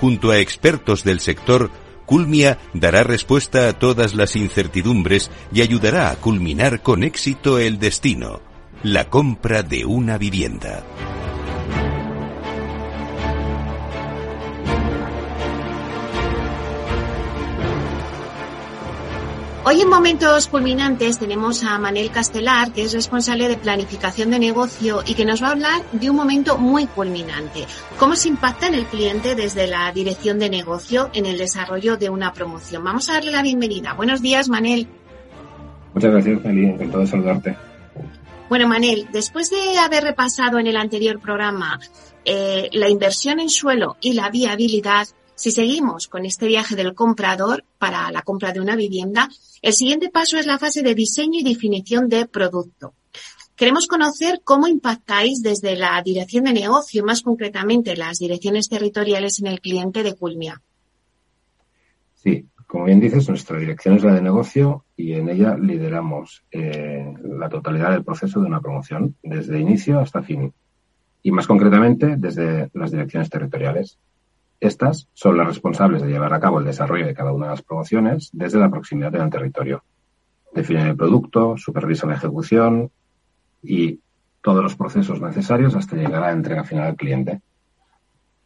Junto a expertos del sector, Culmia dará respuesta a todas las incertidumbres y ayudará a culminar con éxito el destino, la compra de una vivienda. Hoy en Momentos Culminantes tenemos a Manel Castelar, que es responsable de planificación de negocio y que nos va a hablar de un momento muy culminante. ¿Cómo se impacta en el cliente desde la dirección de negocio en el desarrollo de una promoción? Vamos a darle la bienvenida. Buenos días, Manel. Muchas gracias, Meli. Encantado de saludarte. Bueno, Manel, después de haber repasado en el anterior programa eh, la inversión en suelo y la viabilidad, si seguimos con este viaje del comprador para la compra de una vivienda, el siguiente paso es la fase de diseño y definición de producto. Queremos conocer cómo impactáis desde la dirección de negocio más concretamente las direcciones territoriales en el cliente de Culmia. Sí, como bien dices, nuestra dirección es la de negocio y en ella lideramos eh, la totalidad del proceso de una promoción, desde inicio hasta fin. Y más concretamente, desde las direcciones territoriales. Estas son las responsables de llevar a cabo el desarrollo de cada una de las promociones desde la proximidad del territorio. Definen el producto, supervisan la ejecución y todos los procesos necesarios hasta llegar a la entrega final al cliente.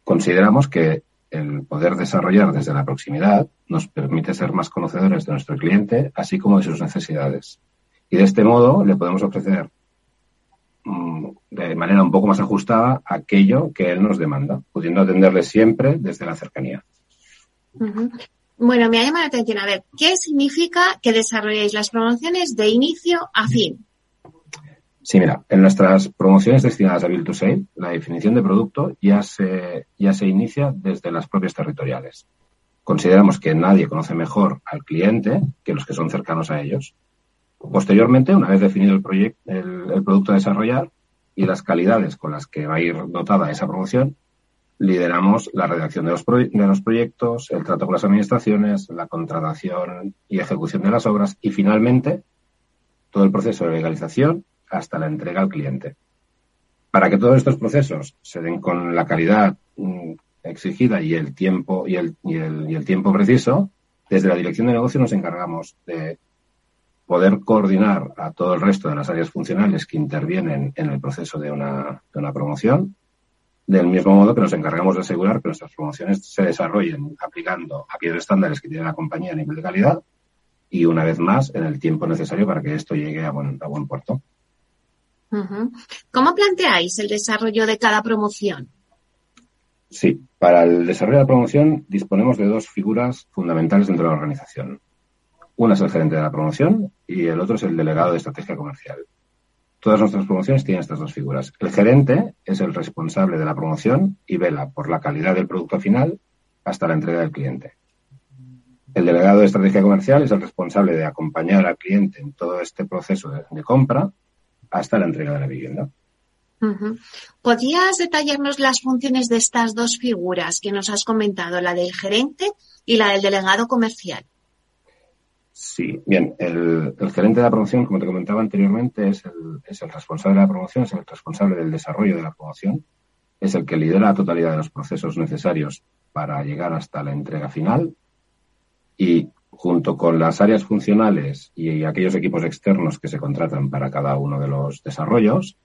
Consideramos que el poder desarrollar desde la proximidad nos permite ser más conocedores de nuestro cliente, así como de sus necesidades. Y de este modo le podemos ofrecer Mm, de manera un poco más ajustada aquello que él nos demanda, pudiendo atenderle siempre desde la cercanía. Bueno, me ha llamado la atención. A ver, ¿qué significa que desarrolléis las promociones de inicio a fin? Sí, mira, en nuestras promociones destinadas a Build to Sale, la definición de producto ya se, ya se inicia desde las propias territoriales. Consideramos que nadie conoce mejor al cliente que los que son cercanos a ellos Posteriormente, una vez definido el, el, producto a desarrollar y las calidades con las que va a ir dotada esa promoción, lideramos la redacción de los, de los proyectos, el trato con las administraciones, la contratación y ejecución de las obras y finalmente todo el proceso de legalización hasta la entrega al cliente. Para que todos estos procesos se den con la calidad mm, exigida y el tiempo y el, y el, y el tiempo preciso, desde la dirección de negocio nos encargamos de poder coordinar a todo el resto de las áreas funcionales que intervienen en el proceso de una, de una promoción, del mismo modo que nos encargamos de asegurar que nuestras promociones se desarrollen aplicando aquellos estándares que tiene la compañía a nivel de calidad y una vez más en el tiempo necesario para que esto llegue a buen, a buen puerto. ¿Cómo planteáis el desarrollo de cada promoción? Sí, para el desarrollo de la promoción disponemos de dos figuras fundamentales dentro de la organización. Una es el gerente de la promoción y el otro es el delegado de estrategia comercial. Todas nuestras promociones tienen estas dos figuras. El gerente es el responsable de la promoción y vela por la calidad del producto final hasta la entrega del cliente. El delegado de estrategia comercial es el responsable de acompañar al cliente en todo este proceso de, compra hasta la entrega de la vivienda. ¿Podrías detallarnos las funciones de estas dos figuras que nos has comentado, la del gerente y la del delegado comercial? Sí, bien, el, gerente de la promoción, como te comentaba anteriormente, es el, es el responsable de la promoción, es el responsable del desarrollo de la promoción, es el que lidera la totalidad de los procesos necesarios para llegar hasta la entrega final y junto con las áreas funcionales y aquellos equipos externos que se contratan para cada uno de los desarrollos,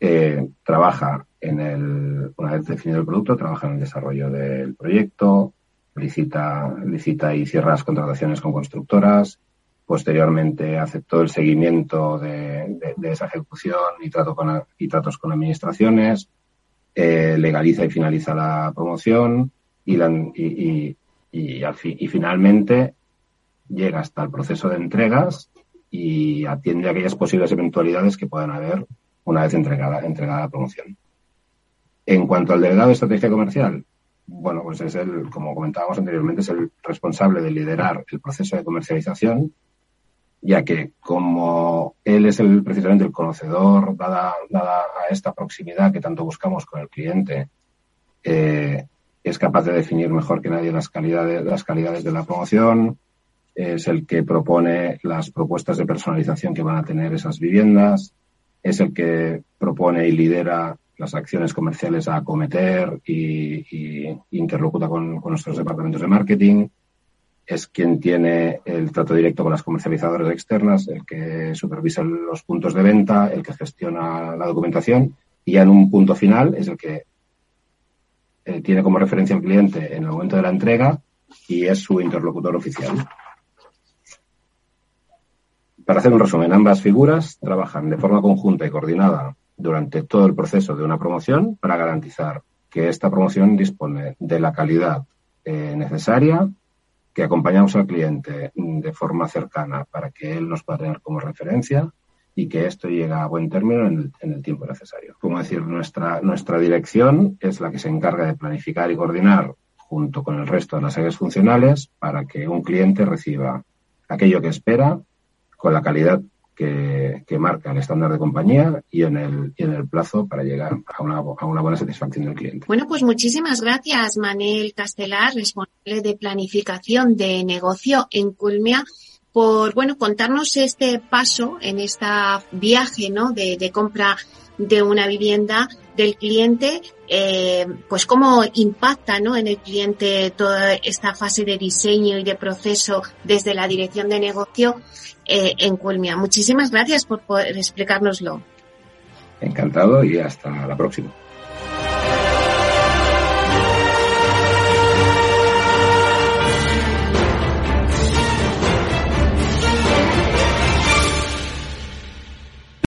eh, trabaja en el, una vez definido el producto, trabaja en el desarrollo del proyecto, licita, licita y cierra las contrataciones con constructoras, posteriormente todo el seguimiento de, esa ejecución y, trato con, y tratos con administraciones, eh, legaliza y finaliza la promoción y, y, y, y, finalmente llega hasta el proceso de entregas y atiende aquellas posibles eventualidades que puedan haber una vez entregada, entregada la promoción. En cuanto al delegado de estrategia comercial, bueno, pues es el, como comentábamos anteriormente, es el responsable de liderar el proceso de comercialización, ya que como él es el, precisamente el conocedor, dada, dada a esta proximidad que tanto buscamos con el cliente, eh, es capaz de definir mejor que nadie las calidades, las calidades de la promoción, es el que propone las propuestas de personalización que van a tener esas viviendas, es el que propone y lidera las acciones comerciales a acometer y, interlocuta con, nuestros departamentos de marketing. Es quien tiene el trato directo con las comercializadoras externas, el que supervisa los puntos de venta, el que gestiona la documentación y ya en un punto final es el que eh, tiene como referencia al cliente en el momento de la entrega y es su interlocutor oficial. Para hacer un resumen, ambas figuras trabajan de forma conjunta y coordinada durante todo el proceso de una promoción para garantizar que esta promoción dispone de la calidad eh, necesaria, que acompañamos al cliente de forma cercana para que él nos pueda tener como referencia y que esto llegue a buen término en el, tiempo necesario. Como decir, nuestra, nuestra dirección es la que se encarga de planificar y coordinar junto con el resto de las áreas funcionales para que un cliente reciba aquello que espera con la calidad que, marca el estándar de compañía y en el, y en el plazo para llegar a una, a una buena satisfacción del cliente. Bueno, pues muchísimas gracias, Manel Castelar, responsable de planificación de negocio en Culmia por bueno contarnos este paso en esta viaje no de, de compra de una vivienda del cliente, eh, pues cómo impacta ¿no? en el cliente toda esta fase de diseño y de proceso desde la dirección de negocio eh, en Culmia. Muchísimas gracias por poder explicárnoslo. Encantado y hasta la próxima.